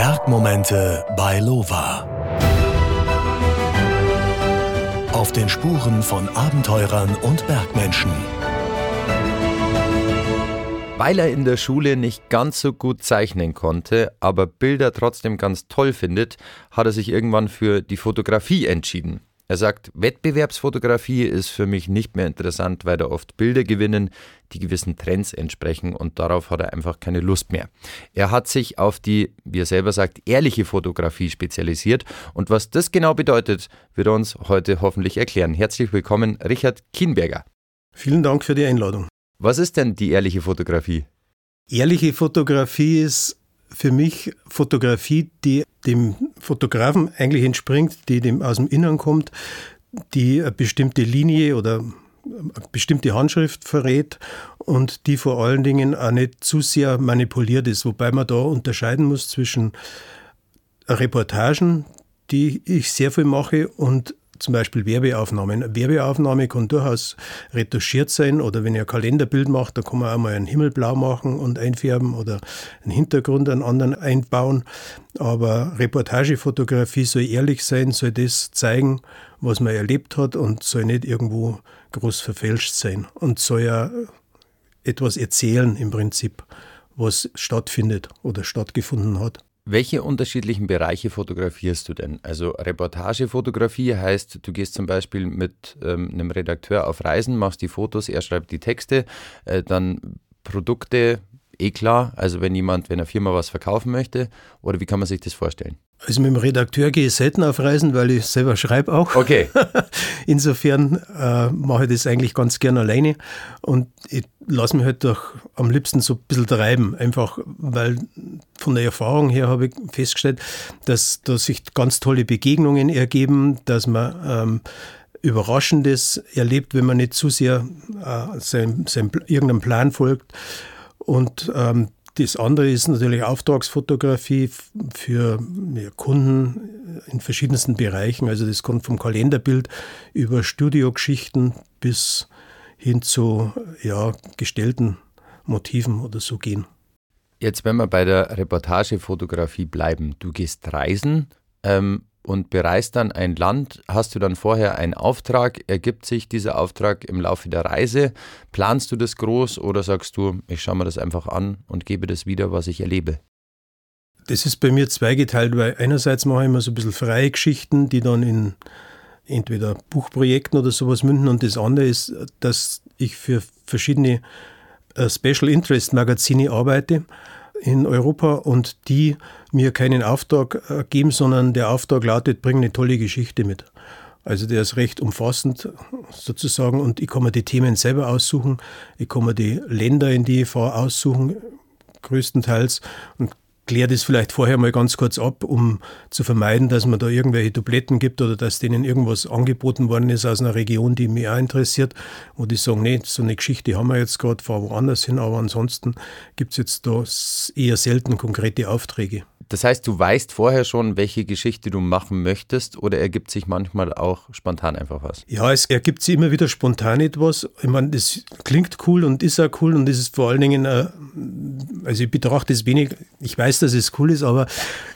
Bergmomente bei Lova. Auf den Spuren von Abenteurern und Bergmenschen. Weil er in der Schule nicht ganz so gut zeichnen konnte, aber Bilder trotzdem ganz toll findet, hat er sich irgendwann für die Fotografie entschieden. Er sagt, Wettbewerbsfotografie ist für mich nicht mehr interessant, weil da oft Bilder gewinnen, die gewissen Trends entsprechen und darauf hat er einfach keine Lust mehr. Er hat sich auf die, wie er selber sagt, ehrliche Fotografie spezialisiert und was das genau bedeutet, wird er uns heute hoffentlich erklären. Herzlich willkommen, Richard Kienberger. Vielen Dank für die Einladung. Was ist denn die ehrliche Fotografie? Ehrliche Fotografie ist für mich Fotografie, die dem Fotografen eigentlich entspringt, die dem aus dem Innern kommt, die eine bestimmte Linie oder eine bestimmte Handschrift verrät und die vor allen Dingen auch nicht zu sehr manipuliert ist, wobei man da unterscheiden muss zwischen Reportagen, die ich sehr viel mache, und zum Beispiel Werbeaufnahmen. Eine Werbeaufnahme kann durchaus retuschiert sein oder wenn ihr ein Kalenderbild macht, da kann man auch mal einen Himmel blau machen und einfärben oder einen Hintergrund einen anderen einbauen. Aber Reportagefotografie soll ehrlich sein, soll das zeigen, was man erlebt hat und soll nicht irgendwo groß verfälscht sein und soll ja etwas erzählen im Prinzip, was stattfindet oder stattgefunden hat. Welche unterschiedlichen Bereiche fotografierst du denn? Also Reportagefotografie heißt, du gehst zum Beispiel mit ähm, einem Redakteur auf Reisen, machst die Fotos, er schreibt die Texte, äh, dann Produkte, eh klar, also wenn jemand, wenn eine Firma was verkaufen möchte, oder wie kann man sich das vorstellen? Also mit dem Redakteur gehe ich selten auf Reisen, weil ich selber schreibe auch. Okay. Insofern äh, mache ich das eigentlich ganz gern alleine und ich lasse mich halt doch am liebsten so ein bisschen treiben, einfach weil von der Erfahrung her habe ich festgestellt, dass da sich ganz tolle Begegnungen ergeben, dass man ähm, Überraschendes erlebt, wenn man nicht zu sehr äh, sein, sein, irgendeinem Plan folgt. Und ähm, das andere ist natürlich Auftragsfotografie für ja, Kunden in verschiedensten Bereichen. Also das kommt vom Kalenderbild über Studiogeschichten bis hin zu ja, gestellten Motiven oder so gehen. Jetzt, wenn wir bei der Reportagefotografie bleiben, du gehst reisen ähm, und bereist dann ein Land, hast du dann vorher einen Auftrag, ergibt sich dieser Auftrag im Laufe der Reise, planst du das groß oder sagst du, ich schaue mir das einfach an und gebe das wieder, was ich erlebe? Das ist bei mir zweigeteilt, weil einerseits mache ich immer so ein bisschen freie Geschichten, die dann in entweder Buchprojekten oder sowas münden. Und das andere ist, dass ich für verschiedene Special Interest Magazine arbeite in Europa und die mir keinen Auftrag äh, geben, sondern der Auftrag lautet, bring eine tolle Geschichte mit. Also der ist recht umfassend sozusagen und ich kann mir die Themen selber aussuchen, ich kann mir die Länder, in die ich fahre, aussuchen, größtenteils und kläre das vielleicht vorher mal ganz kurz ab, um zu vermeiden, dass man da irgendwelche Dubletten gibt oder dass denen irgendwas angeboten worden ist aus einer Region, die mich auch interessiert, wo die sagen, nee, so eine Geschichte haben wir jetzt gerade, fahr woanders hin, aber ansonsten gibt es jetzt da eher selten konkrete Aufträge. Das heißt, du weißt vorher schon, welche Geschichte du machen möchtest oder ergibt sich manchmal auch spontan einfach was? Ja, es ergibt sich immer wieder spontan etwas. Ich meine, das klingt cool und ist auch cool und das ist vor allen Dingen, äh, also ich betrachte es wenig, ich weiß, dass es cool ist, aber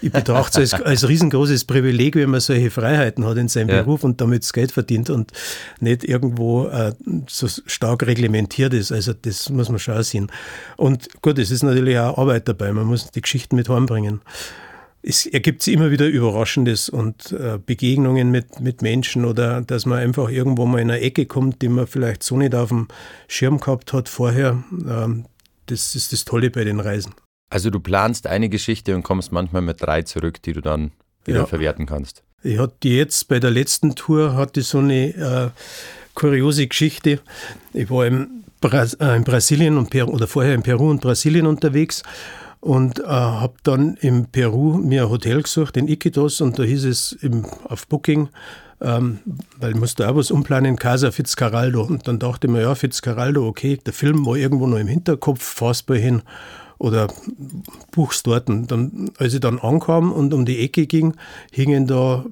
ich betrachte es als, als riesengroßes Privileg, wenn man solche Freiheiten hat in seinem ja. Beruf und damit das Geld verdient und nicht irgendwo äh, so stark reglementiert ist. Also das muss man schon sehen. Und gut, es ist natürlich auch Arbeit dabei, man muss die Geschichten mit heimbringen es ergibt sich immer wieder Überraschendes und äh, Begegnungen mit, mit Menschen oder dass man einfach irgendwo mal in eine Ecke kommt, die man vielleicht so nicht auf dem Schirm gehabt hat vorher. Ähm, das ist das Tolle bei den Reisen. Also du planst eine Geschichte und kommst manchmal mit drei zurück, die du dann wieder ja. verwerten kannst. Ich hatte jetzt bei der letzten Tour hatte so eine äh, kuriose Geschichte. Ich war im Bra äh, in Brasilien und Peru, oder vorher in Peru und Brasilien unterwegs und äh, habe dann im Peru mir ein Hotel gesucht, in Iquitos, und da hieß es im, auf Booking, ähm, weil ich musste auch was umplanen, Casa Fitzcarraldo. Und dann dachte ich mir, ja, Fitzcarraldo, okay, der Film war irgendwo noch im Hinterkopf, fassbar hin oder buchst dort. Und dann, als ich dann ankam und um die Ecke ging, hingen da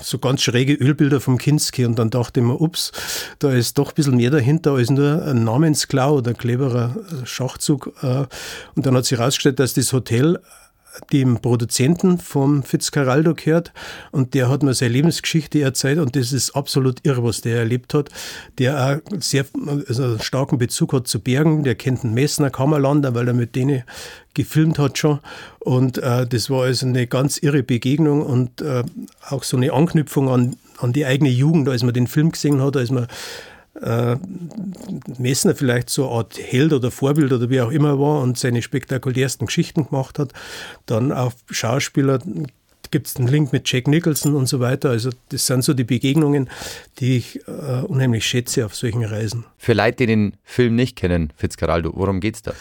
so ganz schräge Ölbilder vom Kinski und dann dachte ich mir, ups, da ist doch ein bisschen mehr dahinter als nur ein Namensklau oder ein cleverer Schachzug. Äh. Und dann hat sich herausgestellt, dass das Hotel dem Produzenten vom Fitzcarraldo gehört und der hat mir seine Lebensgeschichte erzählt und das ist absolut irre, was der erlebt hat. Der auch sehr also einen starken Bezug hat zu Bergen, der kennt den Messner Kammerlander, weil er mit denen gefilmt hat schon und äh, das war also eine ganz irre Begegnung und äh, auch so eine Anknüpfung an, an die eigene Jugend, als man den Film gesehen hat, als man äh, Messner vielleicht so eine Art Held oder Vorbild oder wie auch immer war und seine spektakulärsten Geschichten gemacht hat. Dann auf Schauspieler gibt es einen Link mit Jack Nicholson und so weiter. Also das sind so die Begegnungen, die ich äh, unheimlich schätze auf solchen Reisen. Für Leute, die den Film nicht kennen, Fitzcarraldo, worum geht es da?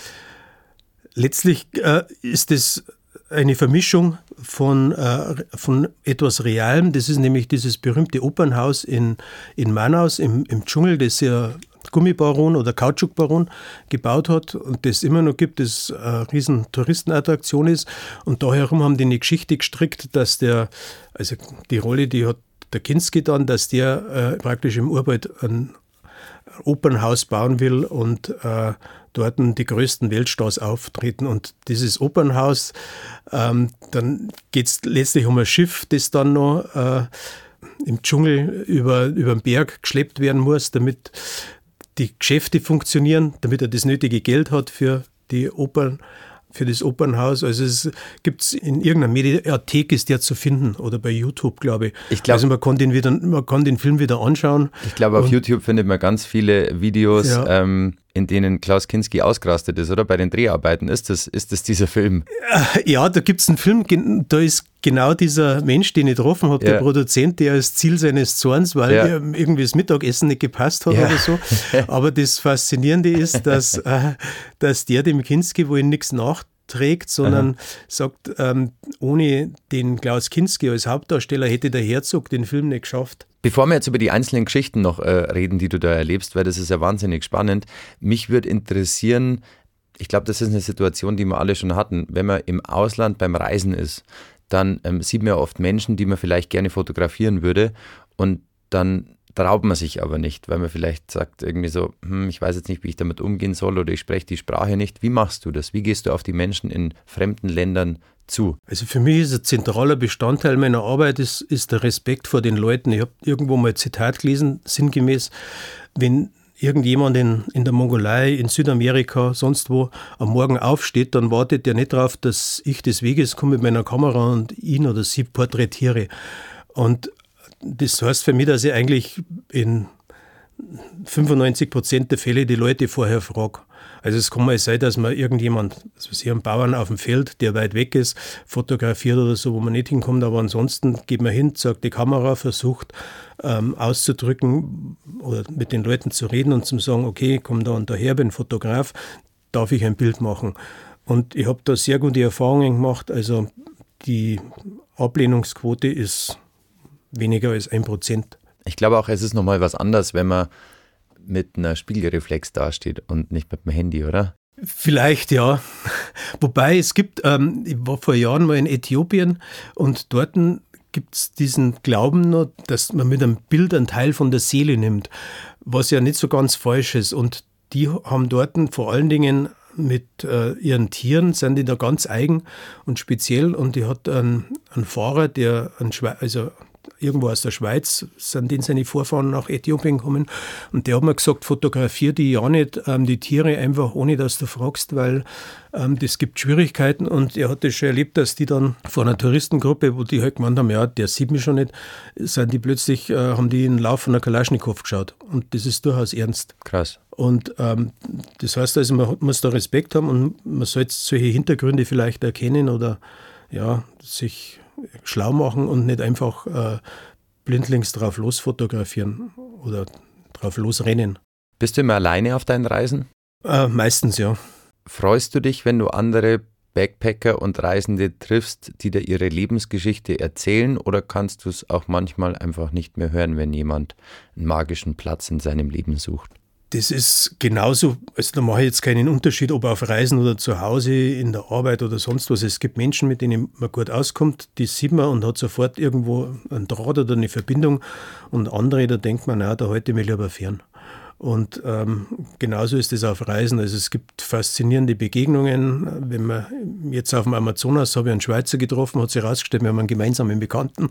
Letztlich äh, ist es eine Vermischung von, äh, von etwas Realem. Das ist nämlich dieses berühmte Opernhaus in, in Manaus im, im Dschungel, das ja Gummibaron oder Kautschukbaron gebaut hat und das immer noch gibt, das eine riesen Touristenattraktion ist. Und da herum haben die eine Geschichte gestrickt, dass der, also die Rolle, die hat der Kinski dann, dass der äh, praktisch im Urwald ein Opernhaus bauen will und äh, dort die größten Weltstars auftreten. Und dieses Opernhaus, ähm, dann geht es letztlich um ein Schiff, das dann noch äh, im Dschungel über, über den Berg geschleppt werden muss, damit die Geschäfte funktionieren, damit er das nötige Geld hat für die Opern für das Opernhaus. Also es gibt es in irgendeiner Mediathek ist der zu finden oder bei YouTube, glaube ich. ich glaub, also man kann den wieder, man kann den Film wieder anschauen. Ich glaube, auf YouTube findet man ganz viele Videos, ja. ähm, in denen Klaus Kinski ausgerastet ist, oder? Bei den Dreharbeiten. Ist das, ist das dieser Film? Ja, da gibt es einen Film, da ist genau dieser Mensch, den ich getroffen habe, ja. der Produzent, der als Ziel seines Zorns, weil ja. irgendwie das Mittagessen nicht gepasst hat ja. oder so. Aber das Faszinierende ist, dass, äh, dass der dem Kinski wohl nichts nachträgt, sondern Aha. sagt, ähm, ohne den Klaus Kinski als Hauptdarsteller hätte der Herzog den Film nicht geschafft. Bevor wir jetzt über die einzelnen Geschichten noch äh, reden, die du da erlebst, weil das ist ja wahnsinnig spannend, mich würde interessieren, ich glaube, das ist eine Situation, die wir alle schon hatten, wenn man im Ausland beim Reisen ist, dann ähm, sieht man ja oft Menschen, die man vielleicht gerne fotografieren würde und dann traut man sich aber nicht, weil man vielleicht sagt irgendwie so, hm, ich weiß jetzt nicht, wie ich damit umgehen soll oder ich spreche die Sprache nicht. Wie machst du das? Wie gehst du auf die Menschen in fremden Ländern zu? Also für mich ist ein zentraler Bestandteil meiner Arbeit ist, ist der Respekt vor den Leuten. Ich habe irgendwo mal ein Zitat gelesen, sinngemäß, wenn irgendjemand in, in der Mongolei, in Südamerika, sonst wo am Morgen aufsteht, dann wartet der nicht darauf, dass ich des Weges komme mit meiner Kamera und ihn oder sie porträtiere. Und das heißt für mich, dass ich eigentlich in 95 Prozent der Fälle die Leute vorher frage. Also es kann mal sein, dass man irgendjemand, also Sie haben Bauern auf dem Feld, der weit weg ist, fotografiert oder so, wo man nicht hinkommt, aber ansonsten geht man hin, sagt die Kamera, versucht ähm, auszudrücken oder mit den Leuten zu reden und zu sagen, okay, ich komme da und daher, bin Fotograf, darf ich ein Bild machen. Und ich habe da sehr gute Erfahrungen gemacht. Also die Ablehnungsquote ist weniger als ein Prozent. Ich glaube auch, es ist nochmal was anderes, wenn man mit einer Spiegelreflex dasteht und nicht mit dem Handy, oder? Vielleicht ja. Wobei es gibt, ähm, ich war vor Jahren mal in Äthiopien und dort gibt es diesen Glauben noch, dass man mit einem Bild einen Teil von der Seele nimmt, was ja nicht so ganz falsch ist. Und die haben dort vor allen Dingen mit äh, ihren Tieren, sind die da ganz eigen und speziell. Und die hat einen, einen Fahrer, der einen Schwe also irgendwo aus der Schweiz, sind denn seine Vorfahren nach Äthiopien gekommen. Und der hat mir gesagt, fotografier die ja nicht, ähm, die Tiere einfach ohne, dass du fragst, weil ähm, das gibt Schwierigkeiten. Und er hat das schon erlebt, dass die dann vor einer Touristengruppe, wo die halt gemeint haben, ja, der sieht mich schon nicht, sind die plötzlich, äh, haben die in den Lauf von einer Kalaschnikow geschaut. Und das ist durchaus ernst. Krass. Und ähm, das heißt also, man muss da Respekt haben und man sollte solche Hintergründe vielleicht erkennen oder ja, sich schlau machen und nicht einfach äh, blindlings drauf los fotografieren oder drauf losrennen. Bist du immer alleine auf deinen Reisen? Äh, meistens ja. Freust du dich, wenn du andere Backpacker und Reisende triffst, die dir ihre Lebensgeschichte erzählen, oder kannst du es auch manchmal einfach nicht mehr hören, wenn jemand einen magischen Platz in seinem Leben sucht? Das ist genauso, also da mache ich jetzt keinen Unterschied, ob auf Reisen oder zu Hause, in der Arbeit oder sonst was. Es gibt Menschen, mit denen man gut auskommt, die sieht man und hat sofort irgendwo einen Draht oder eine Verbindung. Und andere, da denkt man, na, da halte ich mich lieber fern. Und ähm, genauso ist es auf Reisen. Also es gibt faszinierende Begegnungen. Wenn man jetzt auf dem Amazonas habe ich einen Schweizer getroffen, hat sich herausgestellt, wir haben einen gemeinsamen Bekannten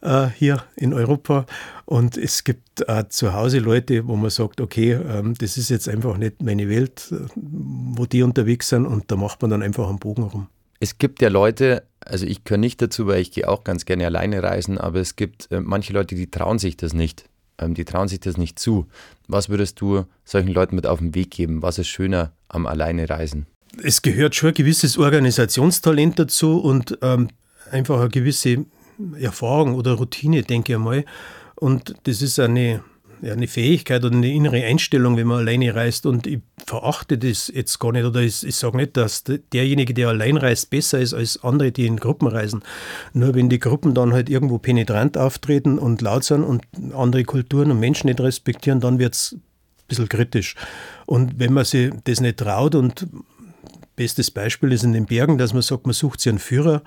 äh, hier in Europa. Und es gibt äh, zu Hause Leute, wo man sagt, okay, ähm, das ist jetzt einfach nicht meine Welt, wo die unterwegs sind und da macht man dann einfach einen Bogen rum. Es gibt ja Leute, also ich gehöre nicht dazu, weil ich gehe auch ganz gerne alleine reisen, aber es gibt äh, manche Leute, die trauen sich das nicht ähm, die trauen sich das nicht zu. Was würdest du solchen Leuten mit auf den Weg geben? Was ist schöner am Alleinereisen? Es gehört schon ein gewisses Organisationstalent dazu und ähm, einfach eine gewisse Erfahrung oder Routine, denke ich mal. Und das ist eine eine Fähigkeit oder eine innere Einstellung, wenn man alleine reist. Und ich verachte das jetzt gar nicht. Oder ich, ich sage nicht, dass derjenige, der allein reist, besser ist als andere, die in Gruppen reisen. Nur wenn die Gruppen dann halt irgendwo penetrant auftreten und laut sind und andere Kulturen und Menschen nicht respektieren, dann wird es ein bisschen kritisch. Und wenn man sich das nicht traut und Bestes Beispiel ist in den Bergen, dass man sagt, man sucht sich einen Führer,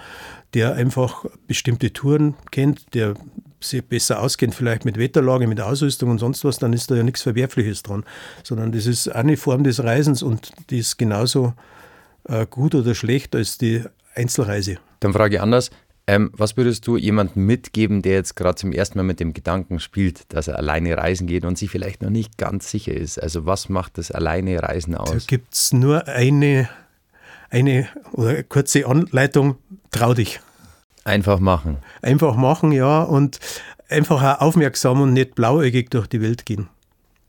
der einfach bestimmte Touren kennt, der sich besser auskennt, vielleicht mit Wetterlage, mit Ausrüstung und sonst was, dann ist da ja nichts Verwerfliches dran. Sondern das ist eine Form des Reisens und die ist genauso äh, gut oder schlecht als die Einzelreise. Dann frage ich anders. Ähm, was würdest du jemandem mitgeben, der jetzt gerade zum ersten Mal mit dem Gedanken spielt, dass er alleine reisen geht und sich vielleicht noch nicht ganz sicher ist? Also was macht das alleine Reisen aus? Da gibt es nur eine, eine oder kurze Anleitung, trau dich. Einfach machen. Einfach machen, ja. Und einfach auch aufmerksam und nicht blauäugig durch die Welt gehen.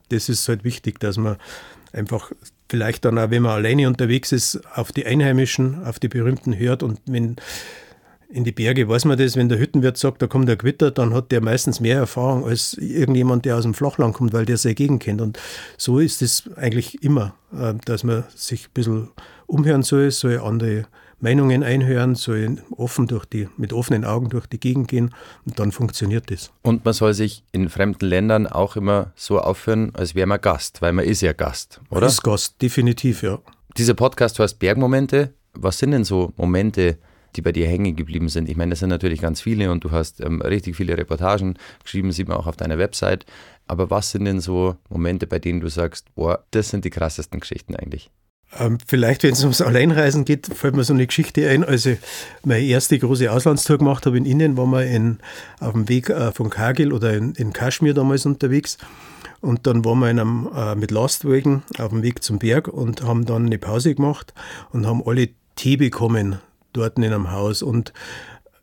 Das ist halt wichtig, dass man einfach vielleicht dann auch, wenn man alleine unterwegs ist, auf die Einheimischen, auf die Berühmten hört und wenn in die Berge weiß man das, wenn der Hüttenwirt sagt, da kommt der Gewitter, dann hat der meistens mehr Erfahrung als irgendjemand, der aus dem Flachland kommt, weil der seine Gegend kennt. Und so ist es eigentlich immer, äh, dass man sich ein bisschen umhören soll, soll andere Meinungen einhören, soll offen durch die, mit offenen Augen durch die Gegend gehen und dann funktioniert das. Und man soll sich in fremden Ländern auch immer so aufhören, als wäre man Gast, weil man ist ja Gast, oder? Man ist Gast, definitiv, ja. Dieser Podcast heißt Bergmomente. Was sind denn so Momente, die bei dir hängen geblieben sind? Ich meine, das sind natürlich ganz viele und du hast ähm, richtig viele Reportagen geschrieben, sieht man auch auf deiner Website. Aber was sind denn so Momente, bei denen du sagst, boah, das sind die krassesten Geschichten eigentlich? Ähm, vielleicht, wenn es ums Alleinreisen geht, fällt mir so eine Geschichte ein. Als ich meine erste große Auslandstour gemacht habe in Indien, waren wir in, auf dem Weg äh, von Kargil oder in, in Kaschmir damals unterwegs. Und dann waren wir in einem, äh, mit Lastwagen auf dem Weg zum Berg und haben dann eine Pause gemacht und haben alle Tee bekommen dort in einem Haus. Und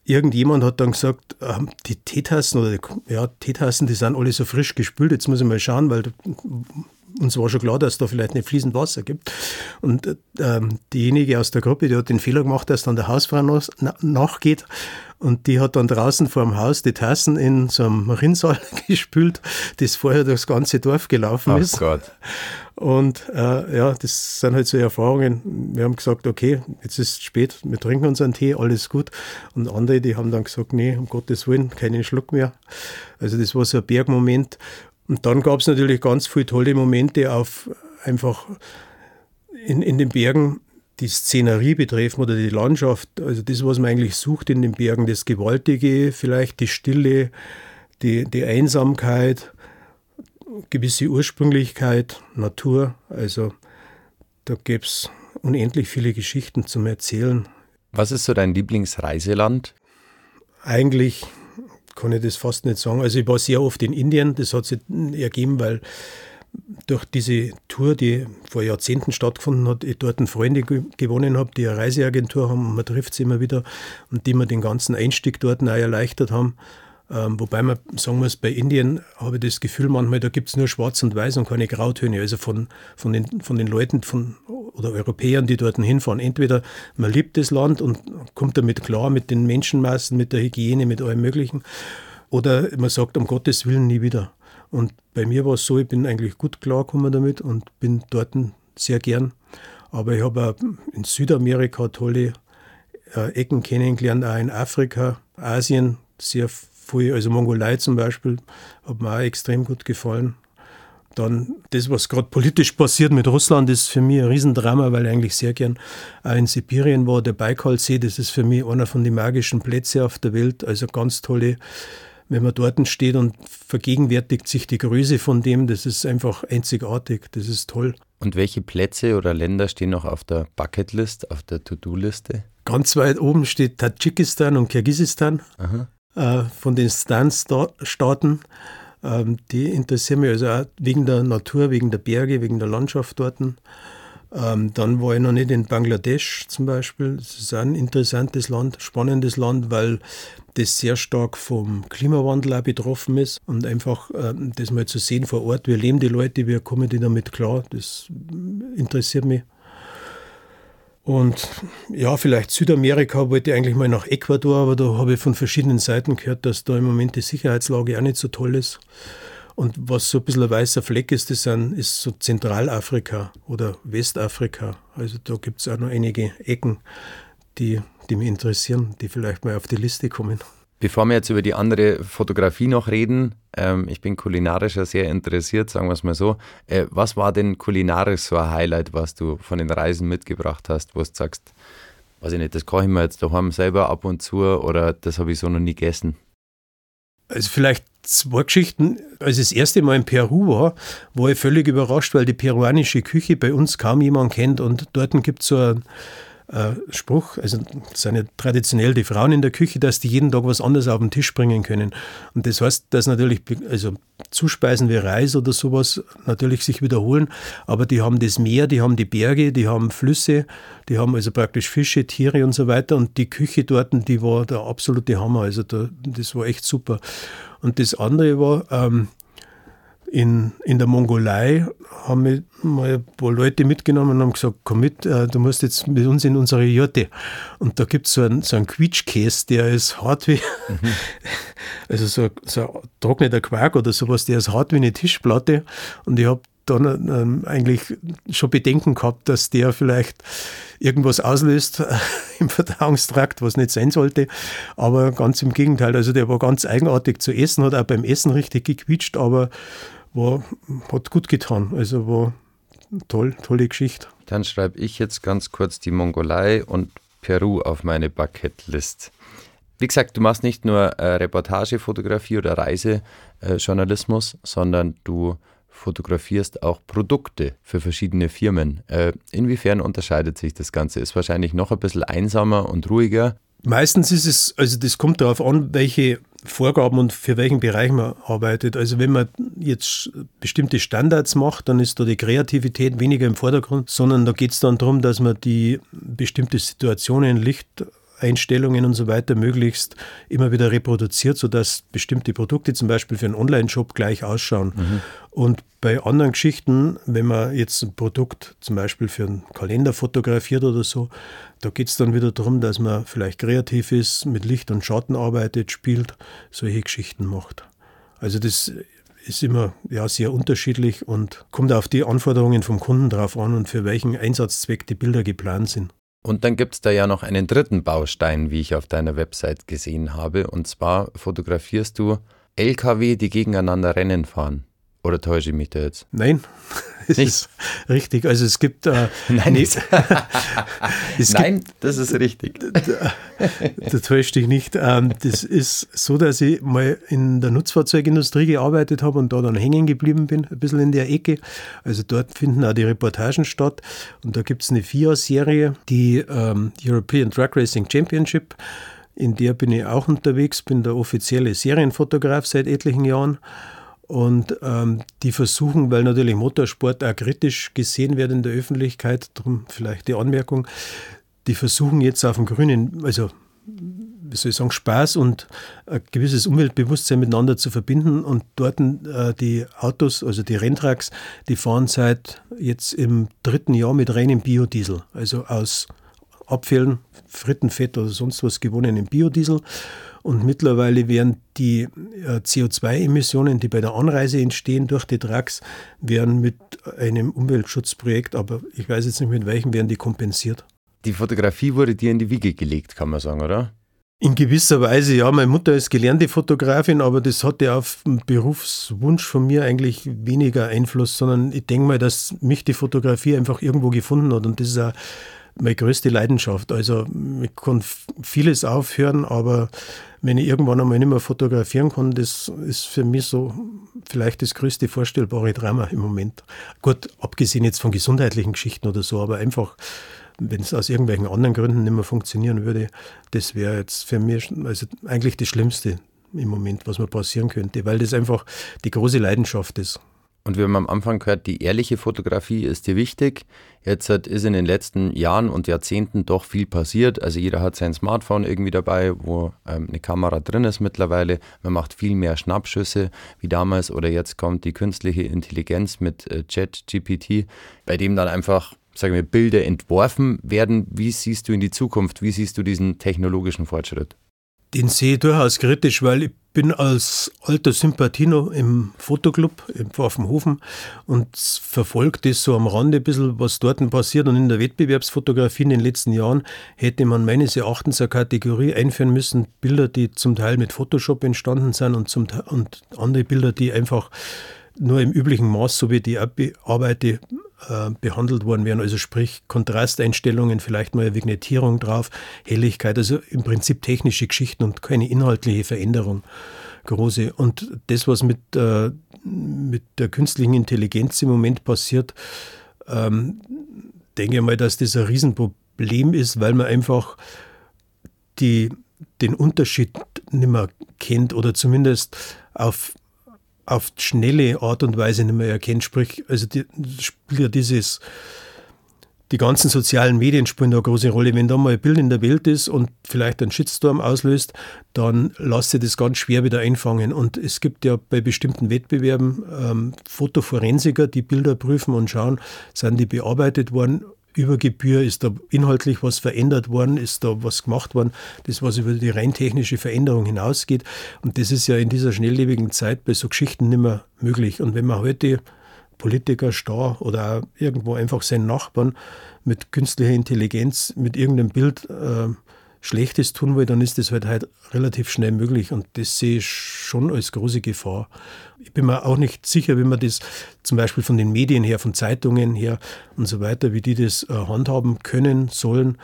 irgendjemand hat dann gesagt, ähm, die Teetassen oder die, ja, Teetassen, die sind alle so frisch gespült. Jetzt muss ich mal schauen, weil uns war schon klar, dass es da vielleicht nicht fließend Wasser gibt. Und ähm, diejenige aus der Gruppe, die hat den Fehler gemacht, dass dann der Hausfrau nachgeht. Und die hat dann draußen vor dem Haus die Tassen in so einem Rinnsal gespült, das vorher durchs ganze Dorf gelaufen Ach ist. Gott. Und äh, ja, das sind halt so Erfahrungen. Wir haben gesagt, okay, jetzt ist es spät, wir trinken unseren Tee, alles gut. Und andere, die haben dann gesagt, nee, um Gottes Willen, keinen Schluck mehr. Also das war so ein Bergmoment. Und dann gab es natürlich ganz viele tolle Momente auf einfach in, in den Bergen, die Szenerie betreffen oder die Landschaft. Also das, was man eigentlich sucht in den Bergen, das Gewaltige, vielleicht die Stille, die, die Einsamkeit, gewisse Ursprünglichkeit, Natur. Also da gäbe es unendlich viele Geschichten zum Erzählen. Was ist so dein Lieblingsreiseland? Eigentlich kann ich das fast nicht sagen. Also ich war sehr oft in Indien, das hat sich ergeben, weil durch diese Tour, die vor Jahrzehnten stattgefunden hat, ich dort Freunde gewonnen habe, die eine Reiseagentur haben und man trifft sie immer wieder und die mir den ganzen Einstieg dort auch erleichtert haben. Ähm, wobei man sagen muss, bei Indien habe ich das Gefühl manchmal, da gibt es nur Schwarz und Weiß und keine Grautöne. Also von, von, den, von den Leuten von, oder Europäern, die dort hinfahren. Entweder man liebt das Land und kommt damit klar, mit den Menschenmassen, mit der Hygiene, mit allem Möglichen. Oder man sagt, um Gottes Willen nie wieder. Und bei mir war es so, ich bin eigentlich gut klargekommen damit und bin dort sehr gern. Aber ich habe in Südamerika tolle äh, Ecken kennengelernt, auch in Afrika, Asien sehr viel, also Mongolei zum Beispiel, hat mir auch extrem gut gefallen. Dann das, was gerade politisch passiert mit Russland, ist für mich ein Riesendrama, weil ich eigentlich sehr gern auch in Sibirien war. Der Baikalsee, das ist für mich einer von den magischen Plätzen auf der Welt. Also ganz tolle wenn man dort steht und vergegenwärtigt sich die Größe von dem, das ist einfach einzigartig, das ist toll. Und welche Plätze oder Länder stehen noch auf der Bucketlist, auf der To-Do-Liste? Ganz weit oben steht Tadschikistan und Kirgisistan äh, von den Stan-Staaten. Ähm, die interessieren mich also auch wegen der Natur, wegen der Berge, wegen der Landschaft dort. Ähm, dann war ich noch nicht in Bangladesch zum Beispiel. Das ist ein interessantes Land, spannendes Land, weil das sehr stark vom Klimawandel auch betroffen ist. Und einfach äh, das mal zu sehen vor Ort, wie leben die Leute, wie kommen die damit klar, das interessiert mich. Und ja, vielleicht Südamerika wollte ich eigentlich mal nach Ecuador, aber da habe ich von verschiedenen Seiten gehört, dass da im Moment die Sicherheitslage auch nicht so toll ist. Und was so ein bisschen ein weißer Fleck ist, das sind, ist so Zentralafrika oder Westafrika. Also da gibt es auch noch einige Ecken, die, die mich interessieren, die vielleicht mal auf die Liste kommen. Bevor wir jetzt über die andere Fotografie noch reden, ähm, ich bin kulinarischer sehr interessiert, sagen wir es mal so. Äh, was war denn kulinarisch so ein Highlight, was du von den Reisen mitgebracht hast, wo du sagst, weiß ich nicht, das koche ich mir jetzt daheim selber ab und zu oder das habe ich so noch nie gegessen? Also vielleicht zwei Geschichten. Als ich das erste Mal in Peru war, war ich völlig überrascht, weil die peruanische Küche bei uns kaum jemand kennt und dort gibt es so ein äh, Spruch, also sind ja traditionell die Frauen in der Küche, dass die jeden Tag was anderes auf den Tisch bringen können. Und das heißt, dass natürlich also Zuspeisen wie Reis oder sowas natürlich sich wiederholen, aber die haben das Meer, die haben die Berge, die haben Flüsse, die haben also praktisch Fische, Tiere und so weiter und die Küche dort, die war der absolute Hammer, also da, das war echt super. Und das andere war, ähm, in, in der Mongolei haben wir mal ein paar Leute mitgenommen und haben gesagt, komm mit, äh, du musst jetzt mit uns in unsere Jurte. Und da gibt es so einen, so einen Quietschkäse, der ist hart wie, mhm. also so, so ein trockener Quark oder sowas, der ist hart wie eine Tischplatte. Und ich habe dann ähm, eigentlich schon Bedenken gehabt, dass der vielleicht irgendwas auslöst im Verdauungstrakt, was nicht sein sollte. Aber ganz im Gegenteil, also der war ganz eigenartig zu essen, hat auch beim Essen richtig gequietscht, aber war, hat gut getan. Also war toll, tolle Geschichte. Dann schreibe ich jetzt ganz kurz die Mongolei und Peru auf meine Bucketlist. Wie gesagt, du machst nicht nur äh, Reportagefotografie oder Reisejournalismus, äh, sondern du fotografierst auch Produkte für verschiedene Firmen. Äh, inwiefern unterscheidet sich das Ganze? Ist wahrscheinlich noch ein bisschen einsamer und ruhiger. Meistens ist es, also das kommt darauf an, welche Vorgaben und für welchen Bereich man arbeitet. Also wenn man jetzt bestimmte Standards macht, dann ist da die Kreativität weniger im Vordergrund, sondern da geht es dann darum, dass man die bestimmte Situationen, Lichteinstellungen und so weiter möglichst immer wieder reproduziert, sodass bestimmte Produkte zum Beispiel für einen Online-Shop gleich ausschauen. Mhm. Und bei anderen Geschichten, wenn man jetzt ein Produkt zum Beispiel für einen Kalender fotografiert oder so, da geht es dann wieder darum, dass man vielleicht kreativ ist, mit Licht und Schatten arbeitet, spielt, solche Geschichten macht. Also das ist immer ja, sehr unterschiedlich und kommt auf die Anforderungen vom Kunden drauf an und für welchen Einsatzzweck die Bilder geplant sind. Und dann gibt es da ja noch einen dritten Baustein, wie ich auf deiner Website gesehen habe. Und zwar fotografierst du LKW, die gegeneinander Rennen fahren. Oder täusche ich mich da jetzt? Nein, das Nicht? ist richtig. Also es gibt. Äh, Nein, nee, es Nein gibt, das ist richtig. Da, täuscht dich nicht. Ähm, das ist so, dass ich mal in der Nutzfahrzeugindustrie gearbeitet habe und da dann hängen geblieben bin, ein bisschen in der Ecke. Also dort finden auch die Reportagen statt. Und da gibt es eine FIA-Serie, die ähm, European Drag Racing Championship. In der bin ich auch unterwegs, bin der offizielle Serienfotograf seit etlichen Jahren. Und ähm, die versuchen, weil natürlich Motorsport auch kritisch gesehen wird in der Öffentlichkeit, darum vielleicht die Anmerkung, die versuchen jetzt auf dem grünen, also wie soll ich sagen, Spaß und ein gewisses Umweltbewusstsein miteinander zu verbinden. Und dort äh, die Autos, also die Renntracks, die fahren seit jetzt im dritten Jahr mit reinem Biodiesel, also aus Abfällen, Frittenfett oder sonst was gewonnenen Biodiesel. Und mittlerweile werden die äh, CO2-Emissionen, die bei der Anreise entstehen durch die Trucks, werden mit einem Umweltschutzprojekt, aber ich weiß jetzt nicht mit welchem, werden die kompensiert. Die Fotografie wurde dir in die Wiege gelegt, kann man sagen, oder? In gewisser Weise, ja. Meine Mutter ist gelernte Fotografin, aber das hatte auf den Berufswunsch von mir eigentlich weniger Einfluss, sondern ich denke mal, dass mich die Fotografie einfach irgendwo gefunden hat. Und das ist auch meine größte Leidenschaft. Also ich kann vieles aufhören, aber wenn ich irgendwann einmal nicht mehr fotografieren kann, das ist für mich so vielleicht das größte vorstellbare Drama im Moment. Gut, abgesehen jetzt von gesundheitlichen Geschichten oder so, aber einfach, wenn es aus irgendwelchen anderen Gründen nicht mehr funktionieren würde, das wäre jetzt für mich also eigentlich das Schlimmste im Moment, was mir passieren könnte, weil das einfach die große Leidenschaft ist. Und wir haben am Anfang gehört, die ehrliche Fotografie ist dir wichtig. Jetzt ist in den letzten Jahren und Jahrzehnten doch viel passiert. Also jeder hat sein Smartphone irgendwie dabei, wo ähm, eine Kamera drin ist mittlerweile. Man macht viel mehr Schnappschüsse wie damals oder jetzt kommt die künstliche Intelligenz mit äh, ChatGPT, bei dem dann einfach sagen wir, Bilder entworfen werden. Wie siehst du in die Zukunft? Wie siehst du diesen technologischen Fortschritt? Den sehe ich durchaus kritisch, weil ich bin als alter Sympathino im Fotoclub im Pfaffenhofen und verfolge das so am Rande ein bisschen, was dort passiert. Und in der Wettbewerbsfotografie in den letzten Jahren hätte man meines Erachtens eine Kategorie einführen müssen, Bilder, die zum Teil mit Photoshop entstanden sind und, zum und andere Bilder, die einfach nur im üblichen Maß, so wie die arbeite, äh, behandelt worden wären. Also sprich Kontrasteinstellungen, vielleicht mal eine Vignettierung drauf, Helligkeit, also im Prinzip technische Geschichten und keine inhaltliche Veränderung. Große. Und das, was mit, äh, mit der künstlichen Intelligenz im Moment passiert, ähm, denke ich mal, dass das ein Riesenproblem ist, weil man einfach die, den Unterschied nicht mehr kennt oder zumindest auf auf schnelle Art und Weise nicht mehr erkennt. Sprich, also die, spielt ja dieses, die ganzen sozialen Medien spielen da eine große Rolle. Wenn da mal ein Bild in der Welt ist und vielleicht einen Shitstorm auslöst, dann lässt sich das ganz schwer wieder einfangen. Und es gibt ja bei bestimmten Wettbewerben ähm, Fotoforensiker, die Bilder prüfen und schauen, sind die bearbeitet worden über Gebühr? Ist da inhaltlich was verändert worden? Ist da was gemacht worden, das was über die rein technische Veränderung hinausgeht? Und das ist ja in dieser schnelllebigen Zeit bei so Geschichten nicht mehr möglich. Und wenn man heute Politiker, Star oder irgendwo einfach seinen Nachbarn mit künstlicher Intelligenz, mit irgendeinem Bild äh, Schlechtes tun will, dann ist das halt, halt relativ schnell möglich und das sehe ich schon als große Gefahr. Ich bin mir auch nicht sicher, wie man das zum Beispiel von den Medien her, von Zeitungen her und so weiter, wie die das äh, handhaben können, sollen,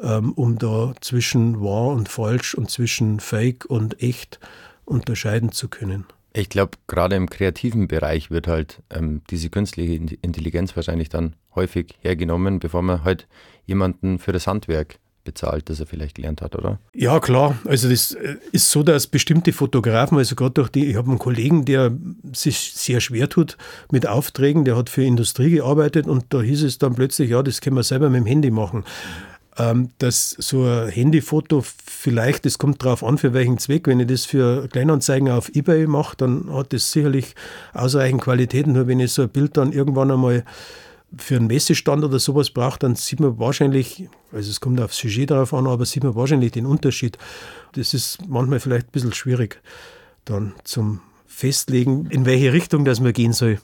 ähm, um da zwischen wahr und falsch und zwischen fake und echt unterscheiden zu können. Ich glaube, gerade im kreativen Bereich wird halt ähm, diese künstliche Intelligenz wahrscheinlich dann häufig hergenommen, bevor man halt jemanden für das Handwerk bezahlt, das er vielleicht gelernt hat, oder? Ja, klar. Also das äh, ist so, dass bestimmte Fotografen, also gerade durch die, ich habe einen Kollegen, der sich sehr schwer tut mit Aufträgen, der hat für Industrie gearbeitet und da hieß es dann plötzlich, ja, das können wir selber mit dem Handy machen. Ähm, dass so ein Handyfoto vielleicht, das kommt darauf an, für welchen Zweck. Wenn ich das für Kleinanzeigen auf Ebay mache, dann hat das sicherlich ausreichend Qualitäten. Nur wenn ich so ein Bild dann irgendwann einmal für einen Messestand oder sowas braucht, dann sieht man wahrscheinlich, also es kommt aufs Sujet darauf an, aber sieht man wahrscheinlich den Unterschied. Das ist manchmal vielleicht ein bisschen schwierig dann zum Festlegen, in welche Richtung das man gehen soll.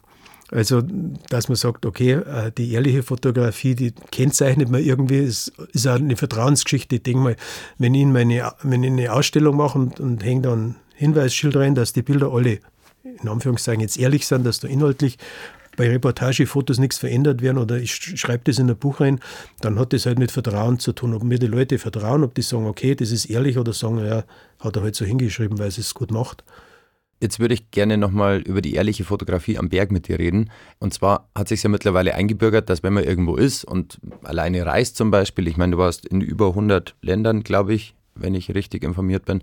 Also, dass man sagt, okay, äh, die ehrliche Fotografie, die kennzeichnet man irgendwie, ist, ist auch eine Vertrauensgeschichte. Ich denke mal, wenn ich, meine, wenn ich eine Ausstellung mache und, und hänge da ein Hinweisschild rein, dass die Bilder alle in Anführungszeichen jetzt ehrlich sind, dass da inhaltlich bei Reportagefotos nichts verändert werden oder ich schreibe das in ein Buch rein, dann hat das halt mit Vertrauen zu tun. Ob mir die Leute vertrauen, ob die sagen, okay, das ist ehrlich oder sagen, ja, hat er halt so hingeschrieben, weil es es gut macht. Jetzt würde ich gerne nochmal über die ehrliche Fotografie am Berg mit dir reden. Und zwar hat sich ja mittlerweile eingebürgert, dass wenn man irgendwo ist und alleine reist zum Beispiel, ich meine, du warst in über 100 Ländern, glaube ich, wenn ich richtig informiert bin,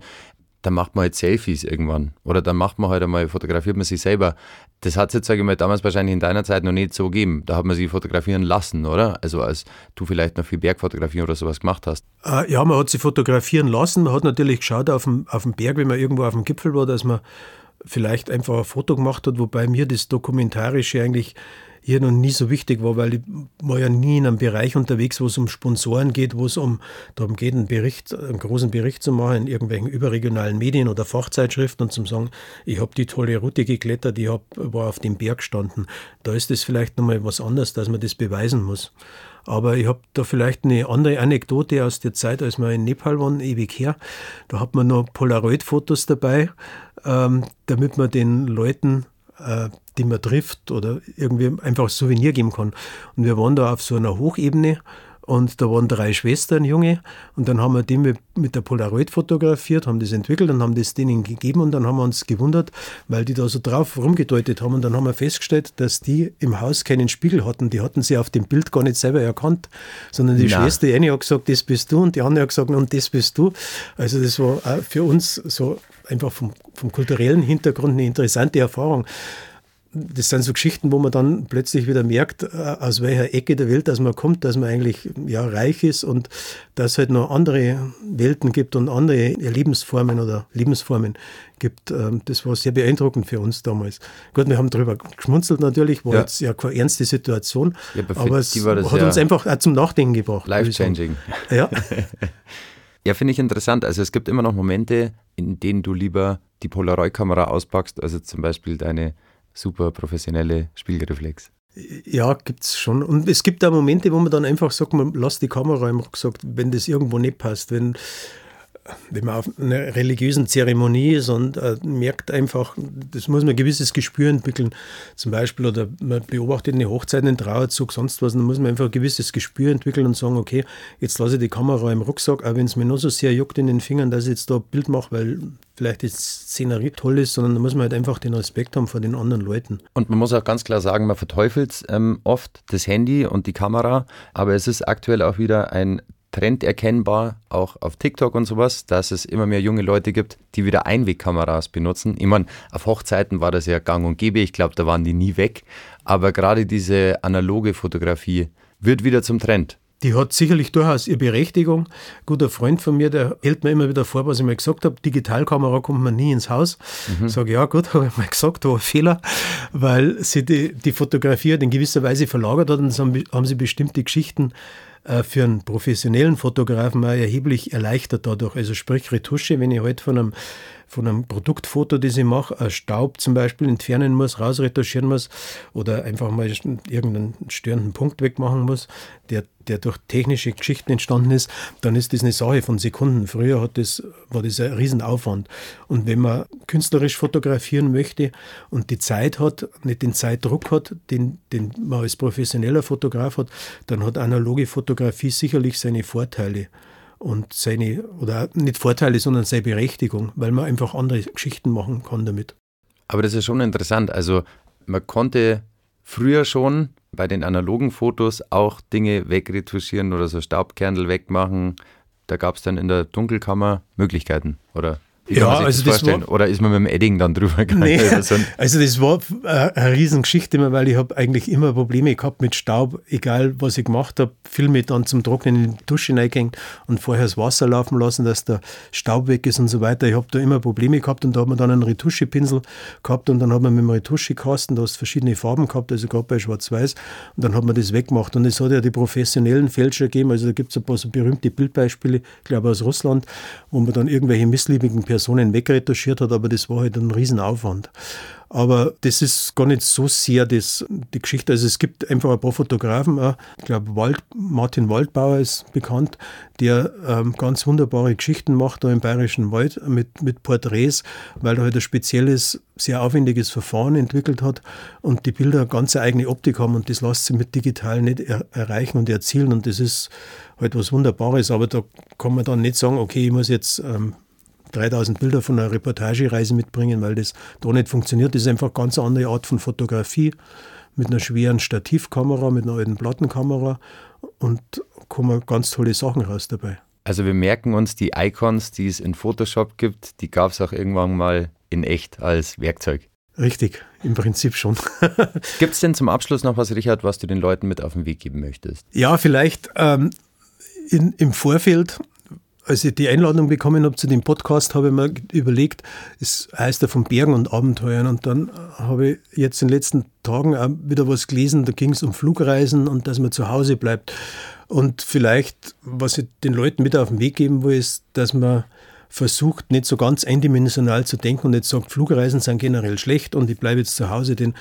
dann macht man halt Selfies irgendwann. Oder dann macht man halt einmal, fotografiert man sich selber. Das hat es jetzt, sage ich mal, damals wahrscheinlich in deiner Zeit noch nicht so gegeben. Da hat man sich fotografieren lassen, oder? Also als du vielleicht noch viel Bergfotografie oder sowas gemacht hast. Äh, ja, man hat sich fotografieren lassen. Man hat natürlich geschaut auf dem, auf dem Berg, wenn man irgendwo auf dem Gipfel war, dass man vielleicht einfach ein Foto gemacht hat, wobei mir das Dokumentarische eigentlich hier noch nie so wichtig war, weil ich war ja nie in einem Bereich unterwegs, wo es um Sponsoren geht, wo es um darum geht, einen Bericht, einen großen Bericht zu machen in irgendwelchen überregionalen Medien oder Fachzeitschriften und zum sagen, ich habe die tolle Route geklettert, ich hab, war auf dem Berg gestanden. Da ist es vielleicht nochmal was anderes, dass man das beweisen muss. Aber ich habe da vielleicht eine andere Anekdote aus der Zeit, als wir in Nepal waren, ewig her. Da hat man noch Polaroid-Fotos dabei, ähm, damit man den Leuten äh, die man trifft oder irgendwie einfach ein Souvenir geben kann. Und wir waren da auf so einer Hochebene Und da waren drei Schwestern, Junge. Und dann haben wir die mit, mit der Polaroid fotografiert, haben das entwickelt und haben das denen gegeben. Und dann haben wir uns gewundert, weil die da so drauf rumgedeutet haben. Und dann haben wir festgestellt, dass die im Haus keinen Spiegel hatten. Die hatten sie auf dem Bild gar nicht selber erkannt, sondern die Na. Schwester, eine hat gesagt, das bist du. Und die andere hat gesagt, und das bist du. Also das war auch für uns so einfach vom, vom kulturellen Hintergrund eine interessante Erfahrung das sind so Geschichten, wo man dann plötzlich wieder merkt, äh, aus welcher Ecke der Welt dass man kommt, dass man eigentlich ja, reich ist und dass es halt noch andere Welten gibt und andere Lebensformen oder Lebensformen gibt. Ähm, das war sehr beeindruckend für uns damals. Gut, wir haben darüber geschmunzelt natürlich, war ja. jetzt ja keine ernste Situation, ja, aber es hat uns einfach auch zum Nachdenken gebracht. Life-changing. Ja. ja, finde ich interessant. Also es gibt immer noch Momente, in denen du lieber die Polaroid-Kamera auspackst, also zum Beispiel deine super professionelle Spiegelreflex. Ja, gibt es schon. Und es gibt da Momente, wo man dann einfach sagt, man lasst die Kamera im Rucksack, wenn das irgendwo nicht passt. Wenn wenn man auf einer religiösen Zeremonie ist und äh, merkt einfach, das muss man ein gewisses Gespür entwickeln, zum Beispiel, oder man beobachtet eine Hochzeit, einen Trauerzug, sonst was, dann muss man einfach ein gewisses Gespür entwickeln und sagen, okay, jetzt lasse ich die Kamera im Rucksack, auch wenn es mir nur so sehr juckt in den Fingern, dass ich jetzt da ein Bild mache, weil vielleicht die Szenerie toll ist, sondern da muss man halt einfach den Respekt haben vor den anderen Leuten. Und man muss auch ganz klar sagen, man verteufelt ähm, oft das Handy und die Kamera, aber es ist aktuell auch wieder ein Trend erkennbar, auch auf TikTok und sowas, dass es immer mehr junge Leute gibt, die wieder Einwegkameras benutzen. Ich meine, auf Hochzeiten war das ja gang und gäbe, ich glaube, da waren die nie weg. Aber gerade diese analoge Fotografie wird wieder zum Trend. Die hat sicherlich durchaus ihre Berechtigung. Ein guter Freund von mir, der hält mir immer wieder vor, was ich mal gesagt habe, Digitalkamera kommt man nie ins Haus. Mhm. Sage ja gut, habe ich mal gesagt, war ein Fehler, weil sie die, die Fotografie in gewisser Weise verlagert hat und haben, haben sie bestimmte Geschichten für einen professionellen Fotografen auch erheblich erleichtert dadurch. Also sprich Retusche, wenn ich heute halt von einem von einem Produktfoto, das ich mache, Staub zum Beispiel entfernen muss, rausretuschieren muss oder einfach mal irgendeinen störenden Punkt wegmachen muss, der, der durch technische Geschichten entstanden ist, dann ist das eine Sache von Sekunden. Früher hat das, war das ein Riesenaufwand. Und wenn man künstlerisch fotografieren möchte und die Zeit hat, nicht den Zeitdruck hat, den, den man als professioneller Fotograf hat, dann hat analoge Fotografie sicherlich seine Vorteile und seine, oder nicht Vorteile, sondern seine Berechtigung, weil man einfach andere Geschichten machen kann damit. Aber das ist schon interessant. Also man konnte früher schon bei den analogen Fotos auch Dinge wegretuschieren oder so Staubkernel wegmachen. Da gab es dann in der Dunkelkammer Möglichkeiten, oder? Wie ja, also das vorstellen? War, Oder ist man mit dem Edding dann drüber gegangen? Nee, also das war eine Riesengeschichte, weil ich habe eigentlich immer Probleme gehabt mit Staub, egal was ich gemacht habe. Viel mit dann zum Trocknen in die Dusche reingehängt und vorher das Wasser laufen lassen, dass der Staub weg ist und so weiter. Ich habe da immer Probleme gehabt und da hat man dann einen Retuschepinsel gehabt und dann hat man mit dem Retuschekasten, da hast verschiedene Farben gehabt, also gerade bei Schwarz-Weiß und dann hat man das weggemacht und es hat ja die professionellen Fälscher gegeben, also da gibt es ein paar so berühmte Bildbeispiele, ich glaube aus Russland, wo man dann irgendwelche missliebigen Personen Personen wegretuschiert hat, aber das war halt ein Riesenaufwand. Aber das ist gar nicht so sehr das, die Geschichte. Also es gibt einfach ein paar Fotografen, auch. ich glaube Wald, Martin Waldbauer ist bekannt, der ähm, ganz wunderbare Geschichten macht da im Bayerischen Wald mit, mit Porträts, weil er halt ein spezielles, sehr aufwendiges Verfahren entwickelt hat und die Bilder ganz eigene Optik haben und das lässt sich mit digital nicht er erreichen und erzielen und das ist halt was Wunderbares, aber da kann man dann nicht sagen, okay, ich muss jetzt ähm, 3000 Bilder von einer Reportagereise mitbringen, weil das da nicht funktioniert. Das ist einfach eine ganz andere Art von Fotografie mit einer schweren Stativkamera, mit einer alten Plattenkamera und kommen ganz tolle Sachen raus dabei. Also wir merken uns, die Icons, die es in Photoshop gibt, die gab es auch irgendwann mal in echt als Werkzeug. Richtig, im Prinzip schon. Gibt es denn zum Abschluss noch was, Richard, was du den Leuten mit auf den Weg geben möchtest? Ja, vielleicht ähm, in, im Vorfeld als ich die Einladung bekommen habe zu dem Podcast, habe ich mir überlegt, es heißt ja von Bergen und Abenteuern. Und dann habe ich jetzt in den letzten Tagen auch wieder was gelesen, da ging es um Flugreisen und dass man zu Hause bleibt. Und vielleicht, was ich den Leuten mit auf den Weg geben will, ist, dass man versucht, nicht so ganz eindimensional zu denken und nicht sagt, Flugreisen sind generell schlecht und ich bleibe jetzt zu Hause, denn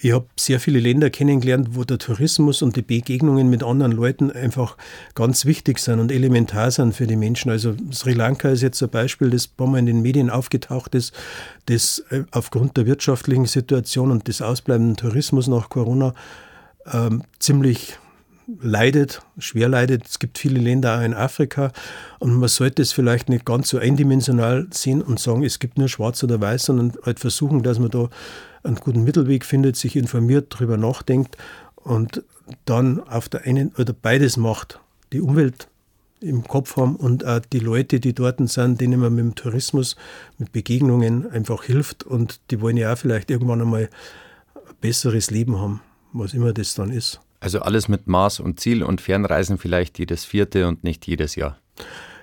ich habe sehr viele Länder kennengelernt, wo der Tourismus und die Begegnungen mit anderen Leuten einfach ganz wichtig sind und elementar sind für die Menschen. Also Sri Lanka ist jetzt ein Beispiel, das ein paar Mal in den Medien aufgetaucht ist, das äh, aufgrund der wirtschaftlichen Situation und des ausbleibenden Tourismus nach Corona ähm, ziemlich leidet, schwer leidet. Es gibt viele Länder auch in Afrika und man sollte es vielleicht nicht ganz so eindimensional sehen und sagen, es gibt nur schwarz oder weiß, sondern halt versuchen, dass man da einen guten Mittelweg findet, sich informiert, darüber nachdenkt und dann auf der einen oder beides macht. Die Umwelt im Kopf haben und auch die Leute, die dort sind, denen man mit dem Tourismus, mit Begegnungen einfach hilft und die wollen ja auch vielleicht irgendwann einmal ein besseres Leben haben, was immer das dann ist. Also alles mit Maß und Ziel und Fernreisen vielleicht jedes vierte und nicht jedes Jahr.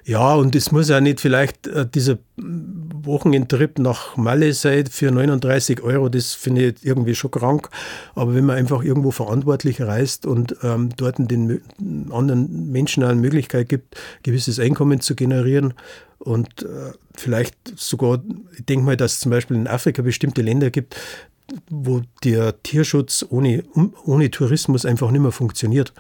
Ja, und es muss ja nicht vielleicht äh, dieser Wochenendtrip nach Malle sein für 39 Euro, das finde ich irgendwie schon krank. Aber wenn man einfach irgendwo verantwortlich reist und ähm, dort den anderen Menschen eine Möglichkeit gibt, gewisses Einkommen zu generieren und äh, vielleicht sogar, ich denke mal, dass es zum Beispiel in Afrika bestimmte Länder gibt, wo der Tierschutz ohne, ohne Tourismus einfach nicht mehr funktioniert.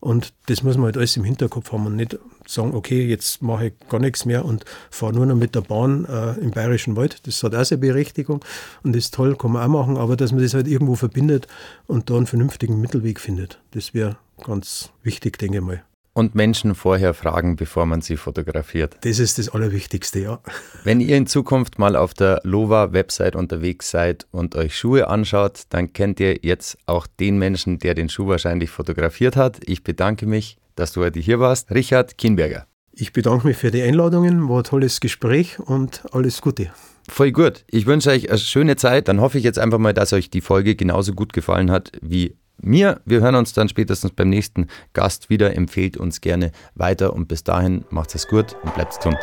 Und das muss man halt alles im Hinterkopf haben und nicht sagen, okay, jetzt mache ich gar nichts mehr und fahre nur noch mit der Bahn äh, im Bayerischen Wald. Das hat auch seine Berechtigung und das ist toll, kann man auch machen, aber dass man das halt irgendwo verbindet und da einen vernünftigen Mittelweg findet, das wäre ganz wichtig, denke ich mal und Menschen vorher fragen, bevor man sie fotografiert. Das ist das Allerwichtigste, ja. Wenn ihr in Zukunft mal auf der Lova-Website unterwegs seid und euch Schuhe anschaut, dann kennt ihr jetzt auch den Menschen, der den Schuh wahrscheinlich fotografiert hat. Ich bedanke mich, dass du heute hier warst. Richard Kienberger. Ich bedanke mich für die Einladungen, war ein tolles Gespräch und alles Gute. Voll gut. Ich wünsche euch eine schöne Zeit. Dann hoffe ich jetzt einfach mal, dass euch die Folge genauso gut gefallen hat wie mir. Wir hören uns dann spätestens beim nächsten Gast wieder. Empfehlt uns gerne weiter und bis dahin macht es gut und bleibt gesund.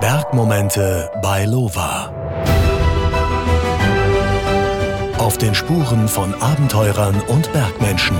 Bergmomente bei Lova. Auf den Spuren von Abenteurern und Bergmenschen.